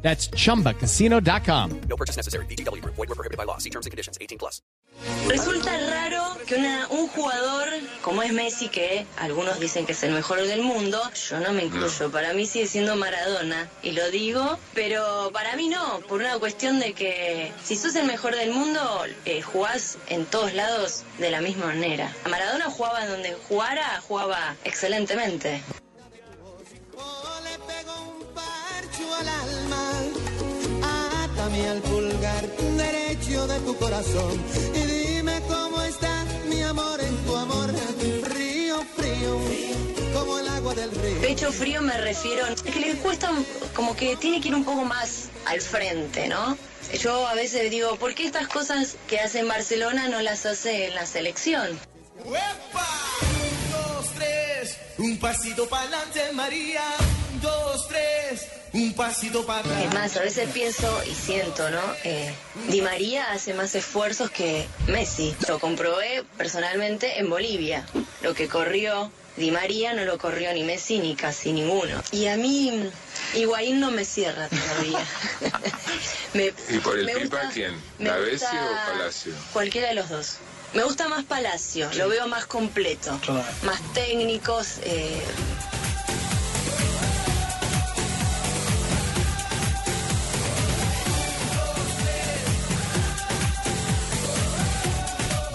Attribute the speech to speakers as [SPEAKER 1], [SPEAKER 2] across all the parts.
[SPEAKER 1] That's chumbacasino.com.
[SPEAKER 2] No purchase necessary. BGW. Void were prohibited by law. See terms and conditions. 18 plus.
[SPEAKER 3] Resulta raro que una- un jugador como es Messi, que algunos dicen que es el mejor del mundo, yo no me incluyo, para mí sigue siendo Maradona, y lo digo, pero para mí no, por una cuestión de que si sos el mejor del mundo, eh, jugás en todos lados de la misma manera. Maradona jugaba donde jugara, jugaba excelentemente.
[SPEAKER 4] le pego un parcho al alma, átame al pulgar derecho de tu corazón y dime cómo está mi amor en tu amor, frío, frío, como el agua del río.
[SPEAKER 3] Pecho frío me refiero, es que le cuesta como que tiene que ir un poco más al frente, ¿no? Yo a veces digo, ¿por qué estas cosas que hace en Barcelona no las hace en la selección?
[SPEAKER 4] ¡Uepa! Un, dos, tres, un pasito para adelante, María. Un, dos, tres, un pasito para atrás.
[SPEAKER 3] Es más, a veces pienso y siento, ¿no? Eh, Di María hace más esfuerzos que Messi. Lo comprobé personalmente en Bolivia. Lo que corrió Di María no lo corrió ni Messi ni casi ninguno. Y a mí Higuaín no me cierra todavía. Me-
[SPEAKER 5] ¿Y por el
[SPEAKER 3] me
[SPEAKER 5] Pipa quién?
[SPEAKER 3] me
[SPEAKER 5] ¿Lavesi
[SPEAKER 3] gusta
[SPEAKER 5] o Palacio?
[SPEAKER 3] Cualquiera de los dos. Me gusta más Palacio, lo veo más completo, más técnicos. eh,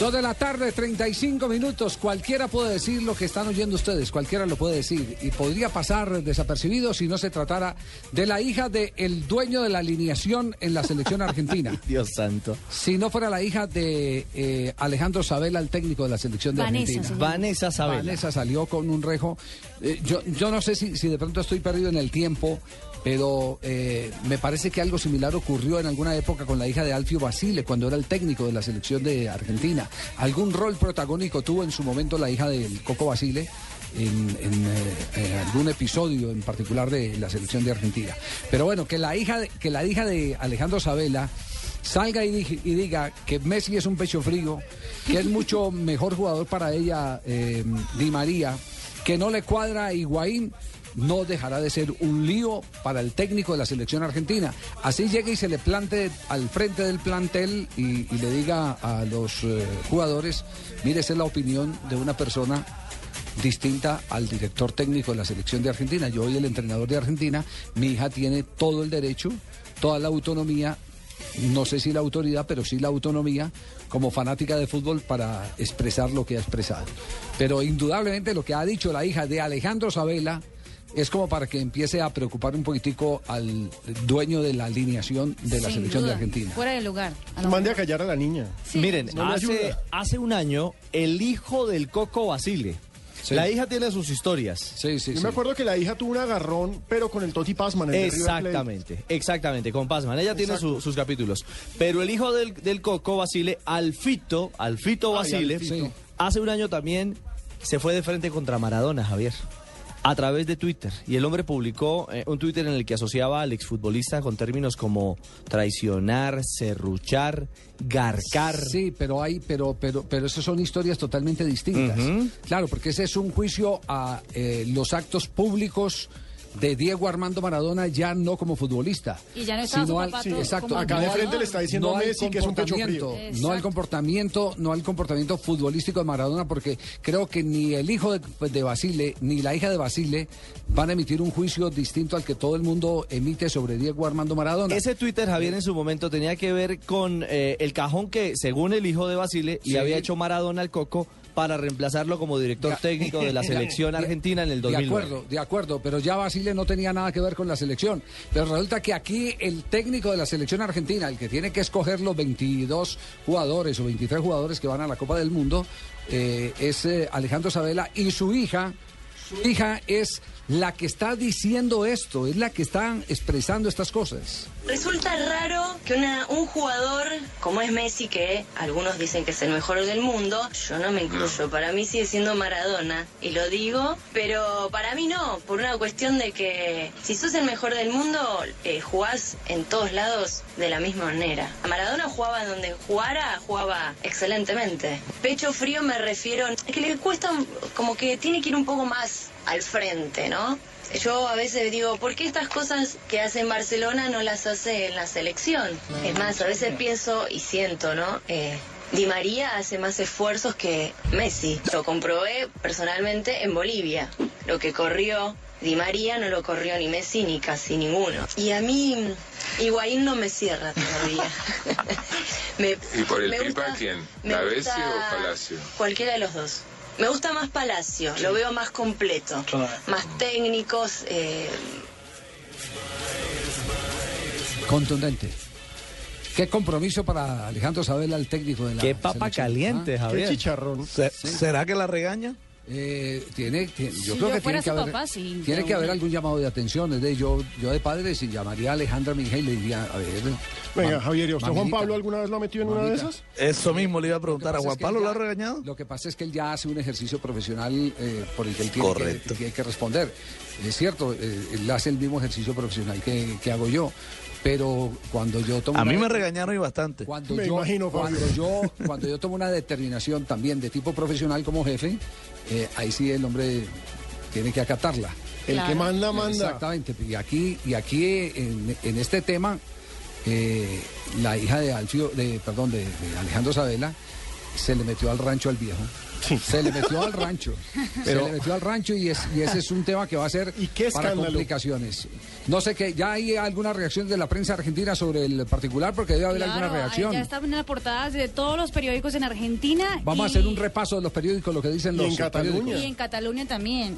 [SPEAKER 6] Dos de la tarde, 35 minutos. Cualquiera puede decir lo que están oyendo ustedes, cualquiera lo puede decir. Y podría pasar desapercibido si no se tratara de la hija del dueño de la alineación en la selección argentina.
[SPEAKER 7] Dios santo.
[SPEAKER 6] Si no fuera la hija de eh, Alejandro Sabela, el técnico de la selección de
[SPEAKER 8] Vanessa,
[SPEAKER 6] Argentina.
[SPEAKER 8] señor.
[SPEAKER 7] Vanessa Sabela.
[SPEAKER 6] Vanessa salió con un rejo. Eh, yo, yo no sé si, si de pronto estoy perdido en el tiempo, pero eh, me parece que algo similar ocurrió en alguna época con la hija de Alfio Basile, cuando era el técnico de la selección de Argentina. Algún rol protagónico tuvo en su momento la hija del Coco Basile. En, eh, eh, algún episodio en particular de la selección de Argentina. Pero bueno, que la hija de, que la hija de Alejandro Sabela salga y, diga que Messi es un pecho frío, que es mucho mejor jugador para ella Di María, que no le cuadra a Higuaín, no dejará de ser un lío para el técnico de la selección argentina. Así llegue y se le plante al frente del plantel y, le diga a los eh, jugadores, mire, esa es la opinión de una persona distinta al director técnico de la selección de Argentina. Yo soy el entrenador de Argentina, mi hija tiene todo el derecho, toda la autonomía, no sé si la autoridad, pero sí la autonomía como fanática de fútbol para expresar lo que ha expresado. Pero indudablemente lo que ha dicho la hija de Alejandro Sabela es como para que empiece a preocupar un poquitico al dueño de la alineación de la
[SPEAKER 8] Sin
[SPEAKER 6] selección de Argentina.
[SPEAKER 8] Fuera de lugar. A
[SPEAKER 9] Mande a callar a la niña.
[SPEAKER 7] Miren,
[SPEAKER 9] No
[SPEAKER 7] hace, hace un año, el hijo del Coco Basile.
[SPEAKER 6] Sí.
[SPEAKER 7] La hija tiene sus historias.
[SPEAKER 6] Sí, sí,
[SPEAKER 9] Yo
[SPEAKER 6] sí.
[SPEAKER 9] me acuerdo que la hija tuvo un agarrón, pero con el Toti Pazman. el de River Plate.
[SPEAKER 7] Exactamente, exactamente, con Pazman. Ella tiene su- sus capítulos. Pero el hijo del, del Coco Basile, Alfito, Alfito
[SPEAKER 9] Ay,
[SPEAKER 7] Basile,
[SPEAKER 9] Alfito.
[SPEAKER 7] hace un año también se fue de frente contra Maradona, Javier. A través de Twitter. Y el hombre publicó eh, un Twitter en el que asociaba al exfutbolista con términos como traicionar, serruchar, garcar.
[SPEAKER 6] Sí, pero hay, pero, pero, pero esas son historias totalmente distintas. Claro, porque ese es un juicio a eh, los actos públicos de Diego Armando Maradona ya no como futbolista.
[SPEAKER 8] Y ya no estaba
[SPEAKER 6] sino
[SPEAKER 8] su
[SPEAKER 6] al-
[SPEAKER 8] papá
[SPEAKER 6] sí, exacto,
[SPEAKER 9] Acá de frente le está diciendo
[SPEAKER 6] no
[SPEAKER 9] a Messi que es un pecho frío.
[SPEAKER 6] no al comportamiento, no al comportamiento futbolístico de Maradona, porque creo que ni el hijo de, de Basile ni la hija de Basile van a emitir un juicio distinto al que todo el mundo emite sobre Diego Armando Maradona.
[SPEAKER 7] Ese Twitter, Javier, en su momento tenía que ver con eh, el cajón que, según el hijo de Basile,
[SPEAKER 6] Sí.
[SPEAKER 7] le había hecho Maradona al Coco para reemplazarlo como director técnico de la selección
[SPEAKER 6] De-
[SPEAKER 7] argentina en el
[SPEAKER 6] De
[SPEAKER 7] 2009.
[SPEAKER 6] acuerdo, de acuerdo, pero ya Basile no tenía nada que ver con la selección. Pero resulta que aquí el técnico de la selección argentina, el que tiene que escoger los 22 jugadores o 23 jugadores que van a la Copa del Mundo, eh, es eh, Alejandro Sabela y su hija, su hija es la que está diciendo esto, es la que está expresando estas cosas.
[SPEAKER 3] Resulta raro que una- un jugador como es Messi, que algunos dicen que es el mejor del mundo, yo no me incluyo, para mí sigue siendo Maradona, y lo digo, pero para mí no, por una cuestión de que si sos el mejor del mundo, eh, jugás en todos lados de la misma manera. A Maradona jugaba donde jugara, jugaba excelentemente. Pecho frío me refiero, es que le cuesta como que tiene que ir un poco más al frente, ¿no? Yo a veces digo, ¿por qué estas cosas que hace en Barcelona no las hace en la selección? Es más, a veces pienso y siento, ¿no? Eh, Di María hace más esfuerzos que Messi. Lo comprobé personalmente en Bolivia. Lo que corrió Di María no lo corrió ni Messi ni casi ninguno. Y a mí Higuaín no me cierra todavía. Me-
[SPEAKER 5] ¿Y por el
[SPEAKER 3] me
[SPEAKER 5] Pipa
[SPEAKER 3] gusta-
[SPEAKER 5] quién?
[SPEAKER 3] me
[SPEAKER 5] ¿Lavezzi
[SPEAKER 3] gusta
[SPEAKER 5] o Palacio?
[SPEAKER 3] Cualquiera de los dos. Me gusta más Palacio, lo veo más completo, más técnicos. eh,
[SPEAKER 6] Contundente. Qué compromiso para Alejandro Sabela, el técnico de la
[SPEAKER 7] Qué papa
[SPEAKER 6] selección.
[SPEAKER 7] caliente,
[SPEAKER 6] ¿Ah?
[SPEAKER 9] Qué
[SPEAKER 7] Javier.
[SPEAKER 9] chicharrón.
[SPEAKER 8] Se- ¿Será que la regaña?
[SPEAKER 6] Eh, tiene, tiene- yo
[SPEAKER 10] Si
[SPEAKER 6] creo
[SPEAKER 10] yo
[SPEAKER 6] que
[SPEAKER 10] fuera
[SPEAKER 6] tiene que
[SPEAKER 10] su
[SPEAKER 6] haber,
[SPEAKER 10] papá, sí,
[SPEAKER 6] tiene que haber algún llamado de atención. Es de yo, yo de padre, si llamaría a Alejandra Minja y le diría, a ver.
[SPEAKER 9] Venga, Javier, ¿y a usted Juan Pablo alguna vez lo ha metido en una de esas?
[SPEAKER 8] Eso mismo le iba a preguntar. ¿A Juan
[SPEAKER 6] es que
[SPEAKER 8] Pablo lo ha regañado?
[SPEAKER 6] Lo que pasa es que él ya hace un ejercicio profesional eh, por el que él tiene que hay que responder. Es cierto, eh, él hace el mismo ejercicio profesional que, que hago yo. Pero cuando yo tomo
[SPEAKER 8] A mí me regañaron y bastante.
[SPEAKER 6] cuando
[SPEAKER 9] Me
[SPEAKER 6] yo,
[SPEAKER 9] imagino, Fabio.
[SPEAKER 6] cuando yo cuando yo tomo una determinación también de tipo profesional como jefe, eh, ahí sí el hombre tiene que acatarla.
[SPEAKER 9] El
[SPEAKER 10] Claro.
[SPEAKER 9] que manda, manda.
[SPEAKER 6] Exactamente. Y aquí, y aquí en, en este tema, eh, la hija de Alfio, de, perdón, de, de Alejandro Sabela, se le metió al rancho al viejo. Se le metió al rancho.
[SPEAKER 9] Pero-
[SPEAKER 6] se le metió al rancho y, es, y ese es un tema que va a ser
[SPEAKER 9] ¿Y qué
[SPEAKER 6] para complicaciones. No sé qué, ya hay alguna reacción de la prensa argentina sobre el particular, porque debe haber
[SPEAKER 10] Claro,
[SPEAKER 6] alguna reacción.
[SPEAKER 10] Ya están en las portadas de todos los periódicos en Argentina.
[SPEAKER 6] Vamos a hacer un repaso de los periódicos, lo que dicen
[SPEAKER 9] Y
[SPEAKER 6] los
[SPEAKER 9] en Cataluña.
[SPEAKER 6] periódicos.
[SPEAKER 10] Y en Cataluña también.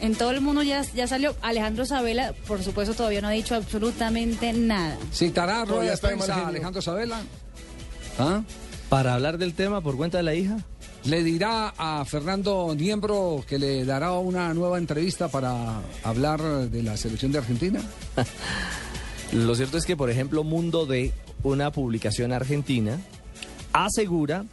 [SPEAKER 10] En todo el mundo ya, ya salió. Alejandro Sabela, por supuesto, todavía no ha dicho absolutamente nada.
[SPEAKER 6] ¿Citará rueda de prensa. Alejandro Sabela? ¿Ah?
[SPEAKER 7] Para hablar del tema por cuenta de la hija.
[SPEAKER 6] ¿Le dirá a Fernando Niembro que le dará una nueva entrevista para hablar de la selección de Argentina?
[SPEAKER 7] Lo cierto es que, por ejemplo, Mundo de una publicación argentina, asegura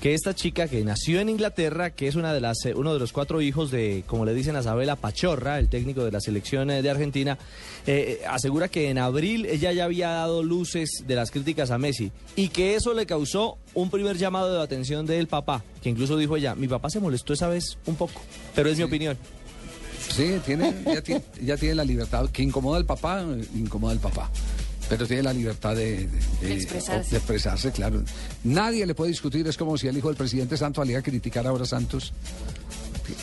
[SPEAKER 7] que esta chica que nació en Inglaterra, que es una de las, eh, uno de los cuatro hijos de, como le dicen a Isabela Pachorra, el técnico de la selección eh, de Argentina, eh, asegura que en abril ella ya había dado luces de las críticas a Messi y que eso le causó un primer llamado de atención del papá, que incluso dijo ella, mi papá se molestó esa vez un poco, pero es mi opinión.
[SPEAKER 6] Sí, tiene, ya, tiene, ya tiene la libertad. Que incomoda al papá, incomoda al papá. Pero tiene la libertad de, de-
[SPEAKER 10] De expresarse.
[SPEAKER 6] de expresarse, claro. Nadie le puede discutir. Es como si el hijo del presidente Santos saliera a criticar ahora a Santos.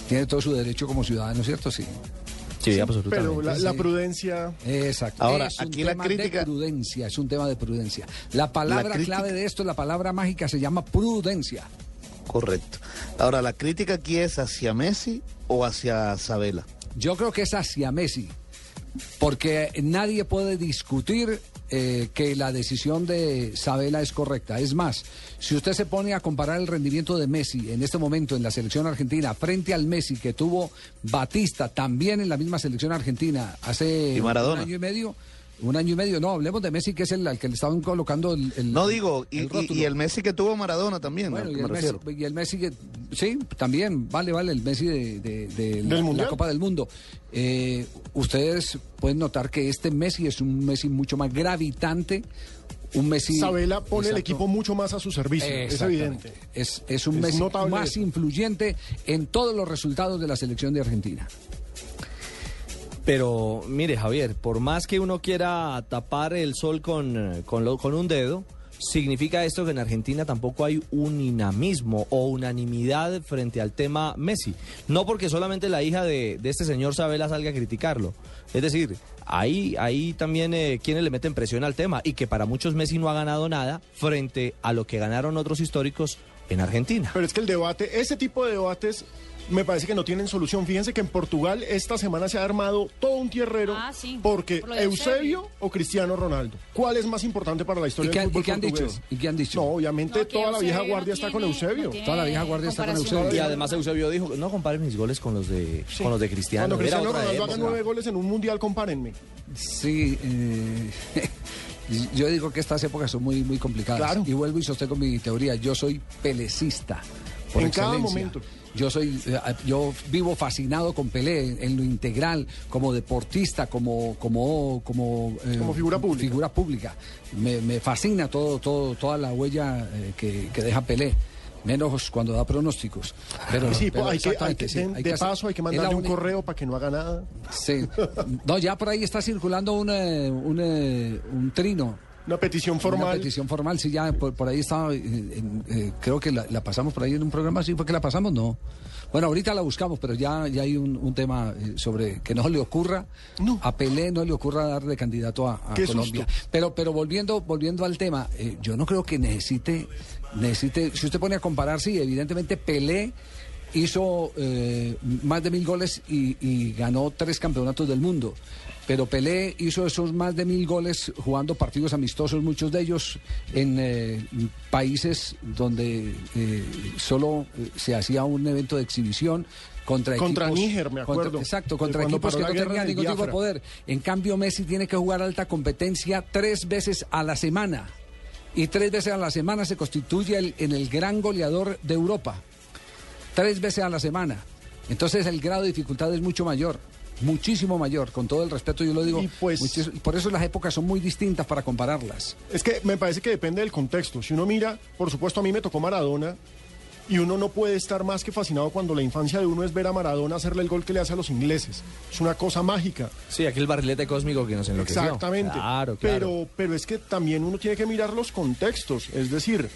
[SPEAKER 6] Tiene todo su derecho como ciudadano, ¿cierto? Sí.
[SPEAKER 7] Sí, absolutamente.
[SPEAKER 9] Pero la,
[SPEAKER 6] Sí.
[SPEAKER 9] la prudencia.
[SPEAKER 6] Exacto.
[SPEAKER 8] Ahora,
[SPEAKER 6] es un
[SPEAKER 8] aquí la
[SPEAKER 6] tema
[SPEAKER 8] crítica-
[SPEAKER 6] de prudencia, es un tema de prudencia. La palabra
[SPEAKER 8] crítica-
[SPEAKER 6] clave de esto, la palabra mágica se llama prudencia.
[SPEAKER 8] Correcto. Ahora, ¿la crítica aquí es hacia Messi o hacia Sabela?
[SPEAKER 6] Yo creo que es hacia Messi, porque nadie puede discutir eh, que la decisión de Sabela es correcta. Es más, si usted se pone a comparar el rendimiento de Messi en este momento en la selección argentina frente al Messi que tuvo Batista también en la misma selección argentina hace
[SPEAKER 8] Y
[SPEAKER 6] un año y medio. Un año y medio, no, hablemos de Messi, que es el al que le estaban colocando el. el-
[SPEAKER 8] No digo, y,
[SPEAKER 6] el
[SPEAKER 8] y-
[SPEAKER 6] rótulo.
[SPEAKER 8] y el Messi que tuvo Maradona también,
[SPEAKER 6] Bueno, y el,
[SPEAKER 8] me
[SPEAKER 6] Messi,
[SPEAKER 8] refiero.
[SPEAKER 6] y el Messi que, sí, también, vale, vale, el Messi de, de- de la,
[SPEAKER 9] ¿Del Mundial?
[SPEAKER 6] la Copa del Mundo. Eh, ustedes pueden notar que este Messi es un Messi mucho más gravitante, un Messi...
[SPEAKER 9] Sabela pone el equipo mucho más a su servicio. Es evidente.
[SPEAKER 6] Es, es un
[SPEAKER 9] Es
[SPEAKER 6] Messi
[SPEAKER 9] notable
[SPEAKER 6] más influyente en todos los resultados de la selección de Argentina.
[SPEAKER 7] Pero mire, Javier, por más que uno quiera tapar el sol con, con, lo- con un dedo, significa esto que en Argentina tampoco hay un dinamismo o unanimidad frente al tema Messi. No porque solamente la hija de, de este señor Sabela salga a criticarlo. Es decir, ahí, ahí también eh, quienes le meten presión al tema y que para muchos Messi no ha ganado nada frente a lo que ganaron otros históricos en Argentina.
[SPEAKER 9] Pero es que el debate, ese tipo de debates me parece que no tienen solución. Fíjense que en Portugal esta semana se ha armado todo un tierrero
[SPEAKER 10] Ah, sí,
[SPEAKER 9] porque
[SPEAKER 10] por
[SPEAKER 9] Eusebio o Cristiano Ronaldo. ¿Cuál es más importante para la
[SPEAKER 6] ¿Y
[SPEAKER 9] historia
[SPEAKER 6] qué,
[SPEAKER 9] del
[SPEAKER 6] y
[SPEAKER 9] fútbol
[SPEAKER 6] qué han dicho?
[SPEAKER 9] portugués?
[SPEAKER 6] ¿Y qué han dicho?
[SPEAKER 9] No, obviamente
[SPEAKER 10] No,
[SPEAKER 9] toda la vieja guardia
[SPEAKER 10] no
[SPEAKER 9] está con Eusebio.
[SPEAKER 6] Toda la vieja guardia está con. Eusebio.
[SPEAKER 7] Y además Eusebio dijo, no comparen mis goles con los de, con los de Cristiano.
[SPEAKER 9] Cuando Cristiano Ronaldo haga nueve goles en un mundial, compárenme.
[SPEAKER 6] Sí, eh, yo digo que estas épocas son muy, muy complicadas.
[SPEAKER 9] Claro.
[SPEAKER 6] Y vuelvo y sostengo mi teoría. Yo soy pelecista. Por
[SPEAKER 9] En cada
[SPEAKER 6] excelencia.
[SPEAKER 9] momento.
[SPEAKER 6] Yo soy, eh, yo vivo fascinado con Pelé en, lo integral, como deportista, como, como, como, eh,
[SPEAKER 9] Como figura pública.
[SPEAKER 6] figura pública. Me, me fascina todo, todo, toda la huella eh, que, que deja Pelé. Menos cuando da pronósticos. Pero,
[SPEAKER 9] sí,
[SPEAKER 6] pero
[SPEAKER 9] hay que, hay
[SPEAKER 6] exactamente,
[SPEAKER 9] que-
[SPEAKER 6] sí,
[SPEAKER 9] de,
[SPEAKER 6] hay que
[SPEAKER 9] paso hay que mandarle un correo para que no haga nada.
[SPEAKER 6] Sí. No, ya por ahí está circulando un, un, un trino.
[SPEAKER 9] Una petición
[SPEAKER 6] Una
[SPEAKER 9] formal.
[SPEAKER 6] petición formal, sí, ya por, por ahí estaba. eh, eh, creo que la, la pasamos por ahí en un programa, sí, fue que la pasamos, no. Bueno, ahorita la buscamos, pero ya, ya hay un, un tema eh, sobre que no le ocurra,
[SPEAKER 9] No.
[SPEAKER 6] a Pelé no le ocurra darle candidato a, Colombia.
[SPEAKER 9] susto.
[SPEAKER 6] Pero, pero volviendo, volviendo al tema, eh, yo no creo que necesite, necesite, si usted pone a comparar, sí, evidentemente Pelé hizo eh, más de mil goles y, y ganó tres campeonatos del mundo. Pero Pelé hizo esos más de mil goles jugando partidos amistosos, muchos de ellos en eh, países donde eh, solo eh, se hacía un evento de exhibición contra
[SPEAKER 9] Contra
[SPEAKER 6] equipos.
[SPEAKER 9] Níger, me
[SPEAKER 6] contra-
[SPEAKER 9] acuerdo.
[SPEAKER 6] exacto, contra equipos que no tenían ningún tipo de poder. En cambio, Messi tiene que jugar alta competencia tres veces a la semana. Y tres veces a la semana se constituye el- en el gran goleador de Europa. Tres veces a la semana. Entonces el grado de dificultad es mucho mayor. Muchísimo mayor, con todo el respeto yo lo digo.
[SPEAKER 9] Y pues-
[SPEAKER 6] muchis- por eso las épocas son muy distintas para compararlas.
[SPEAKER 9] Es que me parece que depende del contexto. Si uno mira, por supuesto a mí me tocó Maradona y uno no puede estar más que fascinado cuando la infancia de uno es ver a Maradona hacerle el gol que le hace a los ingleses. Es una cosa mágica.
[SPEAKER 7] Sí, aquel barrilete cósmico que nos enloqueció.
[SPEAKER 9] Exactamente.
[SPEAKER 7] Claro, claro.
[SPEAKER 9] Pero, pero es que también uno tiene que mirar los contextos. Es decir,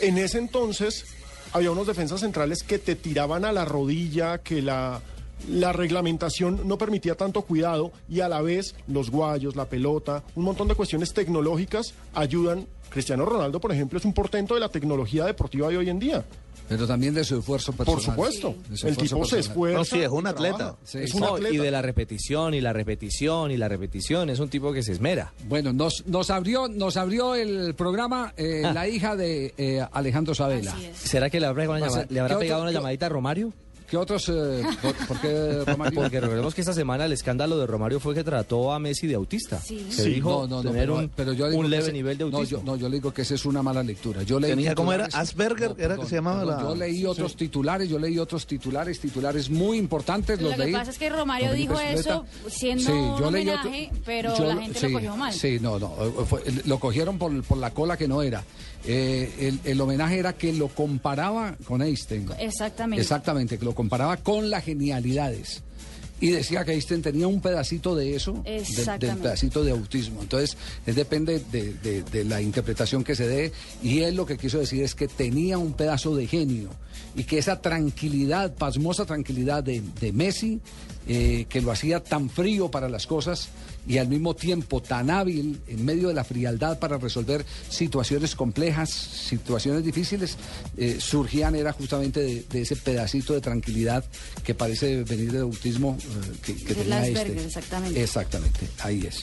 [SPEAKER 9] en ese entonces había unos defensas centrales que te tiraban a la rodilla, que la, la reglamentación no permitía tanto cuidado y a la vez los guayos, la pelota, un montón de cuestiones tecnológicas ayudan. Cristiano Ronaldo, por ejemplo, es un portento de la tecnología deportiva de hoy en día.
[SPEAKER 6] Pero también de su esfuerzo personal.
[SPEAKER 9] Por supuesto.
[SPEAKER 6] Su
[SPEAKER 9] El tipo se esfuerza.
[SPEAKER 8] No, sí, es un
[SPEAKER 9] y
[SPEAKER 8] atleta.
[SPEAKER 6] Sí,
[SPEAKER 9] es un atleta.
[SPEAKER 7] y de la repetición y la repetición y la repetición. Es un tipo que se esmera.
[SPEAKER 6] Bueno, nos, nos abrió, nos abrió el programa eh,
[SPEAKER 7] Ah.
[SPEAKER 6] la hija de eh, Alejandro Sabela.
[SPEAKER 7] ¿Será que le habrá, le habrá
[SPEAKER 6] ¿qué
[SPEAKER 7] pegado
[SPEAKER 6] otro-
[SPEAKER 7] una llamadita a Romario?
[SPEAKER 6] ¿Qué otros? eh, por, por qué Romario?
[SPEAKER 7] Porque recordemos que esta semana el escándalo de Romario fue que trató a Messi de autista.
[SPEAKER 10] Sí.
[SPEAKER 7] Se
[SPEAKER 9] Sí,
[SPEAKER 7] dijo
[SPEAKER 6] No, no, no,
[SPEAKER 7] tener
[SPEAKER 6] pero,
[SPEAKER 7] un,
[SPEAKER 6] pero yo
[SPEAKER 7] un
[SPEAKER 6] que
[SPEAKER 7] leve
[SPEAKER 6] ese-
[SPEAKER 7] nivel de
[SPEAKER 6] no,
[SPEAKER 7] autismo.
[SPEAKER 6] yo, no, yo le digo que esa es una mala lectura. Yo leí
[SPEAKER 8] Tenía, ¿cómo era? Asperger, era que se llamaba la-
[SPEAKER 6] Yo leí otros titulares, yo leí otros titulares, titulares muy importantes.
[SPEAKER 10] Lo
[SPEAKER 6] Los
[SPEAKER 10] que
[SPEAKER 6] leí.
[SPEAKER 10] pasa es que Romario dijo eso siendo un homenaje, pero
[SPEAKER 6] yo-
[SPEAKER 10] la gente lo cogió mal.
[SPEAKER 6] Sí, no, no, fue- lo cogieron por, por la cola que no era. Eh, el, el homenaje era que lo comparaba con Einstein.
[SPEAKER 10] Exactamente.
[SPEAKER 6] Exactamente, que lo comparaba con las genialidades. Y decía que Einstein tenía un pedacito de eso, de- del pedacito de autismo. Entonces, es depende de, de- de la interpretación que se dé. Y él lo que quiso decir es que tenía un pedazo de genio. Y que esa tranquilidad, pasmosa tranquilidad de, Messi, eh, que lo hacía tan frío para las cosas y al mismo tiempo tan hábil en medio de la frialdad para resolver situaciones complejas, situaciones difíciles, eh, surgían era justamente de, ese pedacito de tranquilidad que parece venir del autismo que, que
[SPEAKER 10] Del
[SPEAKER 6] tenía este.
[SPEAKER 10] exactamente.
[SPEAKER 6] Exactamente, ahí es.